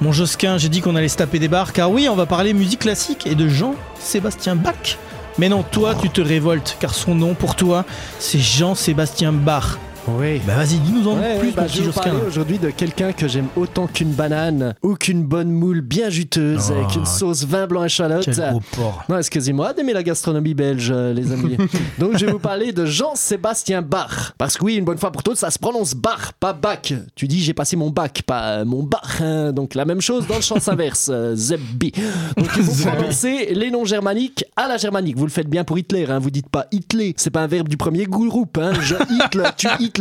Mon Josquin, j'ai dit qu'on allait se taper des barres, car oui, on va parler musique classique et de Jean-Sébastien Bach. Mais non, toi, tu te révoltes, car son nom pour toi, c'est Jean-Sébastien Bach. Oui. Bah vas-y, dis-nous en Ouais, plus, ouais, bah, je vais vous parler aujourd'hui de quelqu'un que j'aime autant qu'une banane ou qu'une bonne moule bien juteuse Oh, avec une sauce vin blanc et chalotte. Quel gros porc. Non, excusez-moi d'aimer la gastronomie belge, euh, les amis. Donc, je vais vous parler de Jean-Sébastien Bach. Parce que oui, une bonne fois pour toutes, ça se prononce Bach, pas bac. Tu dis, j'ai passé mon bac, pas euh, mon Bach. hein. Donc, la même chose dans le sens inverse, euh, Zebbi. Donc, il faut prononcer les noms germaniques à la germanique. Vous le faites bien pour Hitler, hein. vous dites pas Hitler. C'est pas un verbe du premier groupe. Hein. Je Hitler, tu Hitler,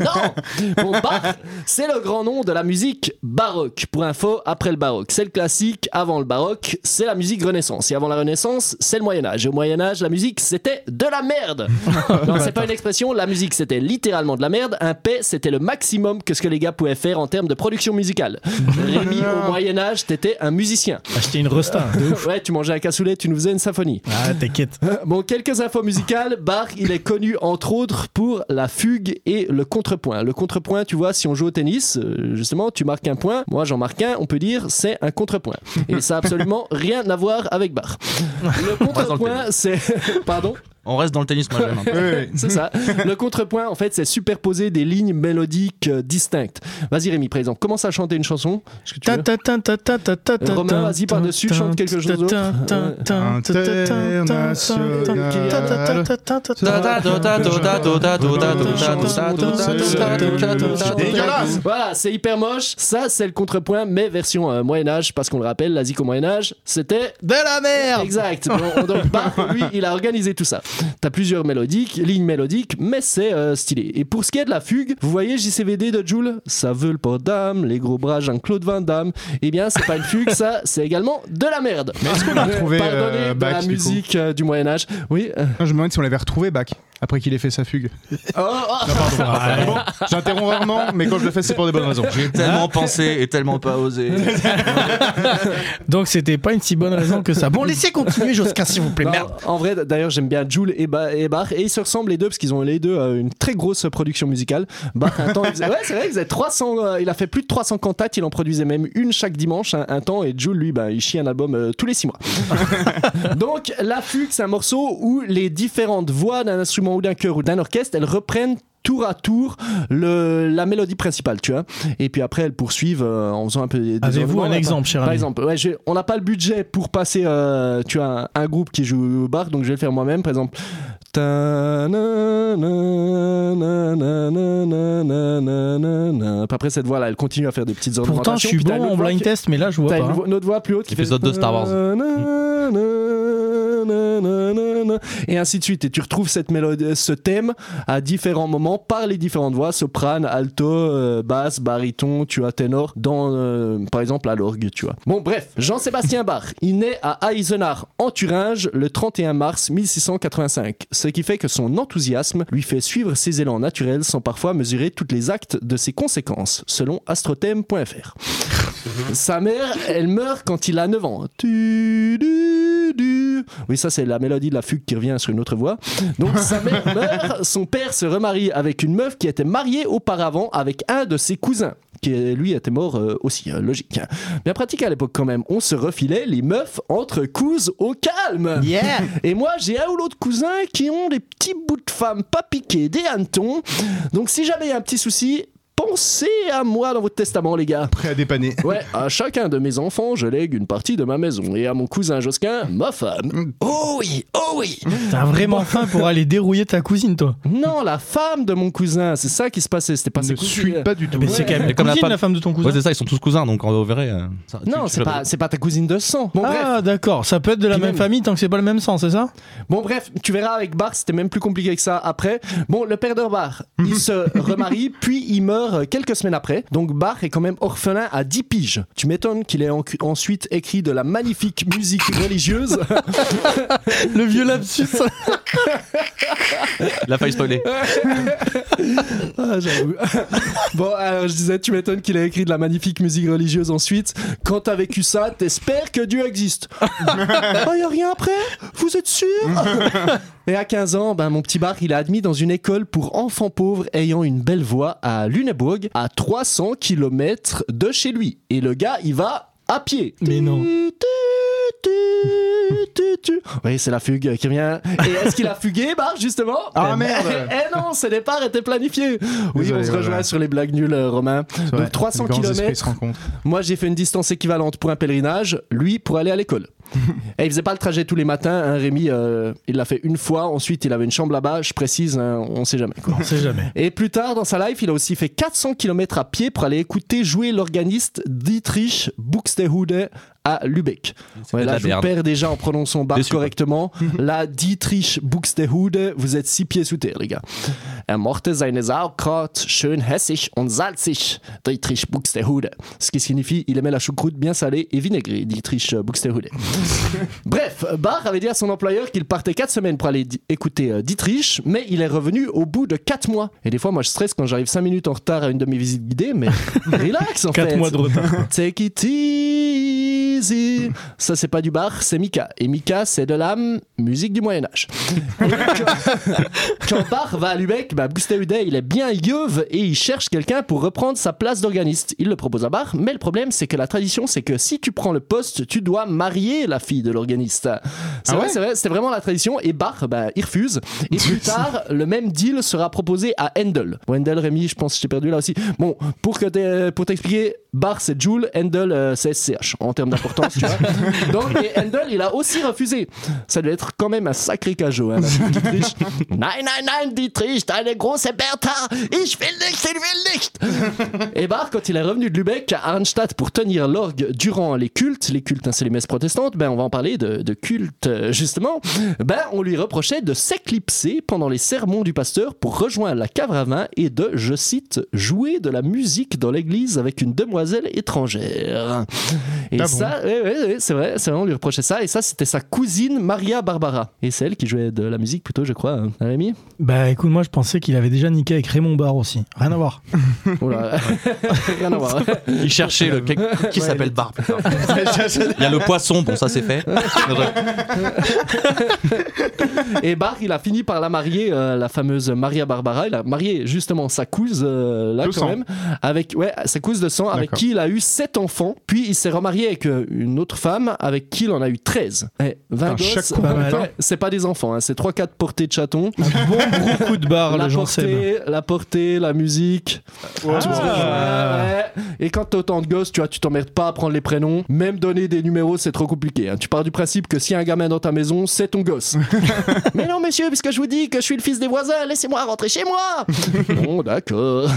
Non Bon, Bach, c'est le grand nom de la musique baroque. Pour info, après le baroque, c'est le classique. Avant le baroque, c'est la musique renaissance. Et avant la renaissance, c'est le Moyen-Âge. Et au Moyen-Âge, la musique, c'était de la merde. non, c'est pas une expression. La musique, c'était littéralement de la merde. Un paix, c'était le maximum que ce que les gars pouvaient faire en termes de production musicale. Rémi, au Moyen-Âge, t'étais un musicien. Acheter une resta. de ouf. Ouais, tu mangeais un cassoulet, tu nous faisais une symphonie. Ah, t'inquiète. Bon, quelques infos musicales. Bach, il est connu entre autres pour la fugue et le contrepoint. Le contrepoint, tu vois, si on joue au tennis, euh, justement, tu marques un point. Moi, j'en marque un. On peut dire c'est un contrepoint. Et ça a absolument rien à voir avec Bach. Le contrepoint, c'est. Pardon? On reste dans le tennis, moi j'aime. oui, oui. c'est ça. Le contrepoint, en fait, c'est superposer des lignes mélodiques euh, distinctes. Vas-y Rémi, par exemple, commence à chanter une chanson. Romain, vas-y par-dessus, chante quelque chose d'autre. Voilà, c'est hyper moche. Ça, c'est le contrepoint, mais version euh, Moyen-Âge, parce qu'on le rappelle, la au Moyen-Âge, c'était. De la merde Exact. Donc, lui, il a organisé tout ça. T'as plusieurs mélodiques, lignes mélodiques, mais c'est euh, stylé. Et pour ce qui est de la fugue, vous voyez JCVD de Joule? Ça veut le port d'âme, les gros bras Jean-Claude Van Damme. Eh bien, c'est pas une fugue, ça, c'est également de la merde. Mais est-ce qu'on a retrouvé Pardonnez euh, de Bach la du musique euh, du Moyen-Âge. Oui. euh, Non, Je me demande si on l'avait retrouvé Bach après qu'il ait fait sa fugue. oh, oh. Non, pardon. Mais bon, J'interromps rarement, mais quand je le fais, c'est pour des bonnes raisons. J'ai tellement pensé et tellement pas osé. Donc c'était pas une si bonne raison que ça. Bon, laissez continuer, Josquin, s'il vous plaît. Non, Merde. En vrai, d'ailleurs, j'aime bien Joule et, Ba- et Bach. Et ils se ressemblent les deux parce qu'ils ont les deux euh, une très grosse production musicale. Bach, un temps, il faisait, ouais, c'est vrai, il faisait 300, euh, il a fait plus de 300 cantates. Il en produisait même une chaque dimanche, un, un temps. Et Joule, lui, bah, il chie un album euh, tous les six mois. Donc, la fugue, c'est un morceau où les différentes voix d'un instrument ou d'un chœur ou d'un orchestre, elles reprennent tour à tour la mélodie principale, tu vois. Et puis après, elles poursuivent en faisant un peu des Avez-vous un exemple, pas, Par exemple, on n'a pas le budget pour passer, tu vois, un, groupe qui joue au bar, donc je vais le faire moi-même, par exemple. Après cette voix-là, elle continue à faire des petites ornementations. Pourtant, je suis bon en blind test, mais là, je vois pas. Une, autre voix plus haute qui fait... Épisode de Star Wars et ainsi de suite. Et tu retrouves cette mélodie ce thème à différents moments par les différentes voix. Soprane alto euh, basse baryton tu as ténor dans euh, par exemple à l'orgue tu vois. Bon bref Jean-Sébastien Bach il naît à Eisenach en Thuringe le 31 mars 1685 ce qui fait que son enthousiasme lui fait suivre ses élans naturels sans parfois mesurer toutes les actes de ses conséquences selon astrothème.fr sa mère, elle meurt quand il a 9 ans. Tu, du, du. Oui, ça c'est la mélodie de la fugue qui revient sur une autre voix. Donc sa mère meurt, son père se remarie avec une meuf qui était mariée auparavant avec un de ses cousins qui lui était mort euh, aussi, euh, logique. Bien pratique à l'époque quand même. On se refilait les meufs entre cousins au calme. Yeah Et moi, j'ai un ou l'autre cousin qui ont des petits bouts de femmes pas piqués, des hannetons. Donc si jamais il y a un petit souci, pensez à moi dans votre testament, les gars. Prêt à dépanner. Ouais, à chacun de mes enfants, je lègue une partie de ma maison. Et à mon cousin Josquin, ma femme. Oh oui, oh oui T'as vraiment faim pour aller dérouiller ta cousine, toi. Non, la femme de mon cousin, c'est ça qui se passait. C'était pas Ne ses suis cousines. pas du tout. Mais c'est quand même comme la cousine, femme- la femme de ton cousin. Ouais, c'est ça, ils sont tous cousins, donc on verrait. euh, ça- Non, c'est pas, c'est pas ta cousine de sang. Bon. Ah, d'accord. Ça peut être de la même même- famille tant que c'est pas le même sang, c'est ça? Bon, bref, tu verras avec Bach, c'était même plus compliqué que ça après. Bon, le père de Bach, il se remarie, puis il meurt euh, quelques semaines après. Donc Bach est quand même orphelin à 10 piges. Tu m'étonnes qu'il ait en- ensuite écrit de la magnifique musique religieuse. Le vieux lapsus. Il a failli spoiler. Ah, j'avoue. bon, alors je disais, tu m'étonnes qu'il ait écrit de la magnifique musique religieuse ensuite. Quand t'as vécu ça, t'espères que Dieu existe. oh, y a rien après? Vous êtes sûr? Et à 15 ans, ben, mon petit Bach, il est admis dans une école pour enfants pauvres ayant une belle voix à Lunebourg. À 300 km de chez lui. Et le gars, il va à pied. Mais non. Oui, c'est la fugue qui vient. Et est-ce qu'il a fugué, Bar, justement? Ah, Eh merde. ben, Eh non, ce départ était planifié Oui, Désolé, on se voilà. rejoint sur les blagues nulles, euh, Romain. Donc 300 les grands esprits se km. Moi, j'ai fait une distance équivalente pour un pèlerinage, lui pour aller à l'école. Et il faisait pas le trajet tous les matins, hein, Rémi, euh, il l'a fait une fois, ensuite il avait une chambre là-bas, je précise, hein, on sait jamais. quoi. On sait jamais. Et plus tard dans sa life, il a aussi fait 400 km à pied pour aller écouter jouer l'organiste Dietrich Buxtehude à Lübeck. Ouais, là, la je vous perds déjà en prononçant bar correctement. là, Dietrich Buxtehude, vous êtes six pieds sous terre, les gars. Er mochte seine Sauerkraut schön hässig und salzig, Dietrich Buxtehude. Ce qui signifie il aimait la choucroute bien salée et vinaigrée, Dietrich Buxtehude. Bref, Bach avait dit à son employeur qu'il partait 4 semaines pour aller écouter euh, Dietrich, mais il est revenu au bout de 4 mois. Et des fois, moi, je stresse quand j'arrive 5 minutes en retard à une de mes visites guidées, mais relax en 4 fait. mois de retard. Take it easy. Ça, c'est pas du bar, c'est Mika. Et Mika, c'est de la musique du Moyen-Âge. Quand Bach va à Lübeck, bah, Buxtehude, il est bien yeuve et il cherche quelqu'un pour reprendre sa place d'organiste. Il le propose à Bach, mais le problème, c'est que la tradition, c'est que si tu prends le poste, tu dois marier la fille de l'organiste. C'est Ah vrai, ouais c'est vrai, c'était vraiment la tradition. Et Bach, bah, il refuse. Et plus tard, le même deal sera proposé à Handel. Bon, Handel, Rémi, je pense que j'ai perdu là aussi. Bon, pour que t'aies- pour t'expliquer, Bach c'est Joule, Handel euh, c'est SCH en termes d'importance, tu vois. Donc, et Handel, il a aussi refusé. Ça devait être quand même un sacré cajot, hein, la Dietrich. nein, nein, nein, Dietrich, deine große Bertha, ich will nicht, ich will nicht. Et Bach, quand il est revenu de Lübeck à Arnstadt pour tenir l'orgue durant les cultes, les cultes, hein, c'est les messes protestantes, ben on va en parler de, de culte euh, justement, ben on lui reprochait de s'éclipser pendant les sermons du pasteur pour rejoindre la cave à vin et de, je cite, jouer de la musique dans l'église avec une demoiselle étrangère. Et Ah bon ça, ouais, ouais, ouais, c'est vrai, c'est vrai, on lui reprochait ça, et ça c'était sa cousine Maria Barbara. Et c'est elle qui jouait de la musique plutôt, je crois, hein, Rémi? Bah écoute, moi je pensais qu'il avait déjà niqué avec Raymond Barre aussi. Rien à voir. Oula. Rien à voir. Il cherchait le qui s'appelle Bar. putain. Il y a le poisson, bon ça c'est fait. Et Bach, il a fini par la marier, euh, la fameuse Maria Barbara. Il a marié justement sa couse, euh, là De quand sang. même, avec ouais, sa couse de sang, avec qui il a eu sept enfants. Puis il s'est remarié avec euh, une autre femme, avec qui il en a eu 13. Eh, 20 Un gosses, c'est pas des enfants, hein, c'est 3-4 portées de chatons. Un bon gros coup de barre, la portée, la portée, la musique. Ouais. Ah. ouais. Et quand t'as autant de gosses, tu vois, tu t'emmerdes pas à prendre les prénoms. Même donner des numéros, c'est trop compliqué. hein. Tu pars du principe que a un gamin dans ta maison, c'est ton gosse. Mais non, monsieur, puisque je vous dis que je suis le fils des voisins, laissez-moi rentrer chez moi. bon, d'accord.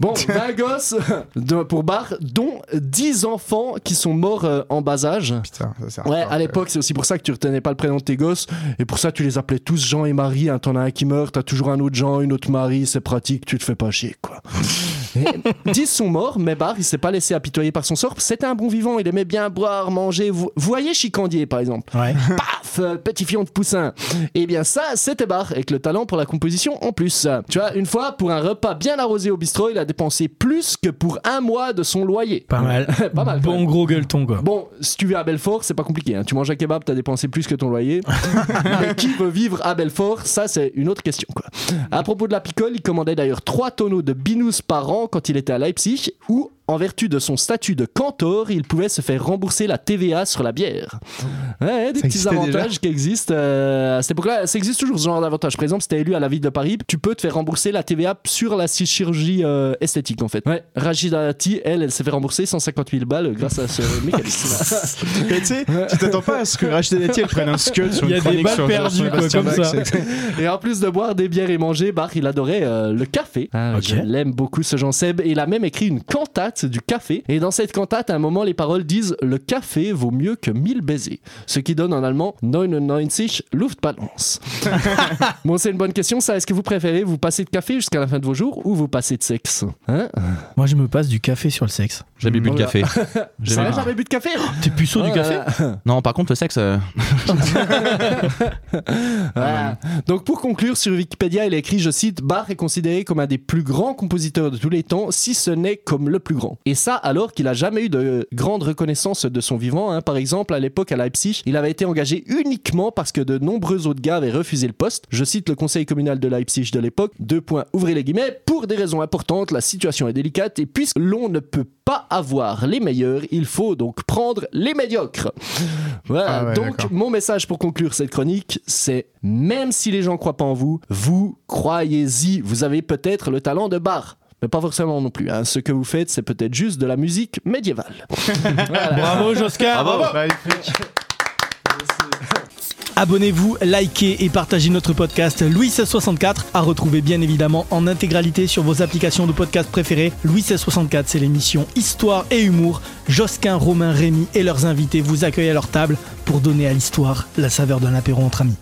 bon, 20 gosses de- pour Bar, dont 10 enfants qui sont morts euh, en bas âge. Putain, ça Ouais, à l'époque, c'est aussi pour ça que tu retenais pas le prénom de tes gosses. Et pour ça, tu les appelais tous Jean et Marie. Hein, T'en as un qui meurt, t'as toujours un autre Jean, une autre Marie. C'est pratique, tu te fais pas chier, quoi. Et 10 sont morts, mais Bar, il s'est pas laissé apitoyer par son sort. C'était un bon vivant, il aimait bien boire, manger. Vous, voyez Chicandier, par exemple Ouais. Paf euh, Petit fion de poussin. Eh bien, ça, c'était Bar, avec le talent pour la composition en plus. Tu vois, une fois, pour un repas bien arrosé au bistrot, il a dépensé plus que pour un mois de son loyer. Pas mal. Pas mal, Bon gros gueuleton quoi. Bon, si tu vis à Belfort, c'est pas compliqué. hein. Tu manges un kebab, t'as dépensé plus que ton loyer. Mais qui veut vivre à Belfort? Ça, c'est une autre question. Quoi. À propos de la picole, il commandait d'ailleurs 3 tonneaux de binous par an quand il était à Leipzig, où, en vertu de son statut de cantor, il pouvait se faire rembourser la TVA sur la bière. Ouais, des Ça petits avantages qui existent. euh, à cette époque-là, ça existe toujours ce genre d'avantage. Par exemple, si t'es élu à la ville de Paris, tu peux te faire rembourser la TVA sur la chirurgie euh, esthétique, en fait. Ouais, Rachida Dati, elle, elle s'est fait rembourser 150 000 balles grâce à ce mécanisme. Mais tu sais, tu t'attends pas à ce que Rachida Dati elle prenne un scud sur Il y une a des balles perdues, quoi, comme Bach, ça. Et en plus de boire des bières et manger, Bach, il adorait euh, le café. Ah, Ok. Je l'aime beaucoup, ce Jean Seb. Et il a même écrit une cantate du café. Et dans cette cantate, à un moment, les paroles disent Le café vaut mieux que 1000 baisers. Ce qui donne en allemand 99 Luftballons. bon, c'est une bonne question, ça. Est-ce que vous préférez vous passer de café jusqu'à la fin de vos jours ou vous passer de sexe? Hein? Moi je me passe du café sur le sexe. J'ai bu de café. Jamais bu de café? T'es puceau du Oh café? Non, par contre le sexe. euh, Voilà. Donc pour conclure, sur Wikipédia, il est écrit, je cite, Bach est considéré comme un des plus grands compositeurs de tous les temps, si ce n'est comme le plus grand. Grand. Et ça alors qu'il a jamais eu de grande reconnaissance de son vivant. hein. Par exemple, à l'époque à Leipzig, il avait été engagé uniquement parce que de nombreux autres gars avaient refusé le poste. Je cite le conseil communal de Leipzig de l'époque. Deux points, ouvrez les guillemets. Pour des raisons importantes, la situation est délicate et puisque l'on ne peut pas avoir les meilleurs, il faut donc prendre les médiocres. Voilà. Ah ouais, donc mon message pour conclure cette chronique, c'est même si les gens croient pas en vous, vous croyez-y. Vous avez peut-être le talent de bar. Mais pas forcément non plus. hein. Ce que vous faites, c'est peut-être juste de la musique médiévale. Voilà. Bravo Josquin Magnifique. Abonnez-vous, likez et partagez notre podcast Louis 1664 à retrouver bien évidemment en intégralité sur vos applications de podcast préférées. Louis 1664, c'est l'émission Histoire et Humour. Josquin, Romain, Rémi et leurs invités vous accueillent à leur table pour donner à l'histoire la saveur d'un apéro entre amis.